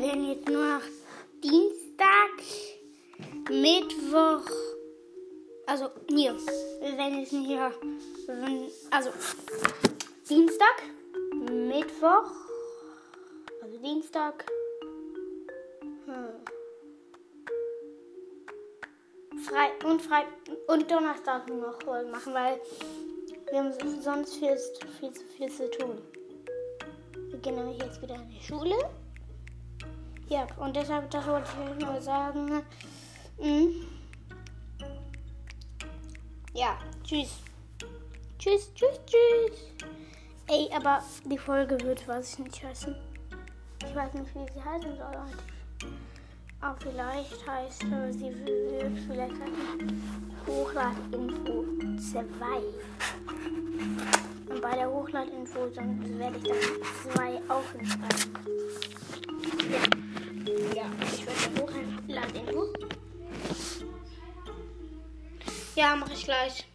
werden jetzt nur noch Dienstag, Mittwoch, also hier, wir werden jetzt hier, also Dienstag, Mittwoch, also Dienstag, hm, Frei und Frei und Donnerstag noch Folgen machen, weil wir haben sonst viel, viel zu viel zu tun. Wir gehen nämlich jetzt wieder in die Schule. Ja, und deshalb, das wollte ich nur sagen. Mhm. Ja, tschüss. Tschüss, tschüss, tschüss. Ey, aber die Folge wird, was ich nicht heißen. Ich weiß nicht, wie sie heißen soll. Aber vielleicht heißt sie vielleicht Hochladinfo 2. Und bei der Hochladinfo dann werde ich dann 2 auch hinschreiben. Ja, mache ich gleich.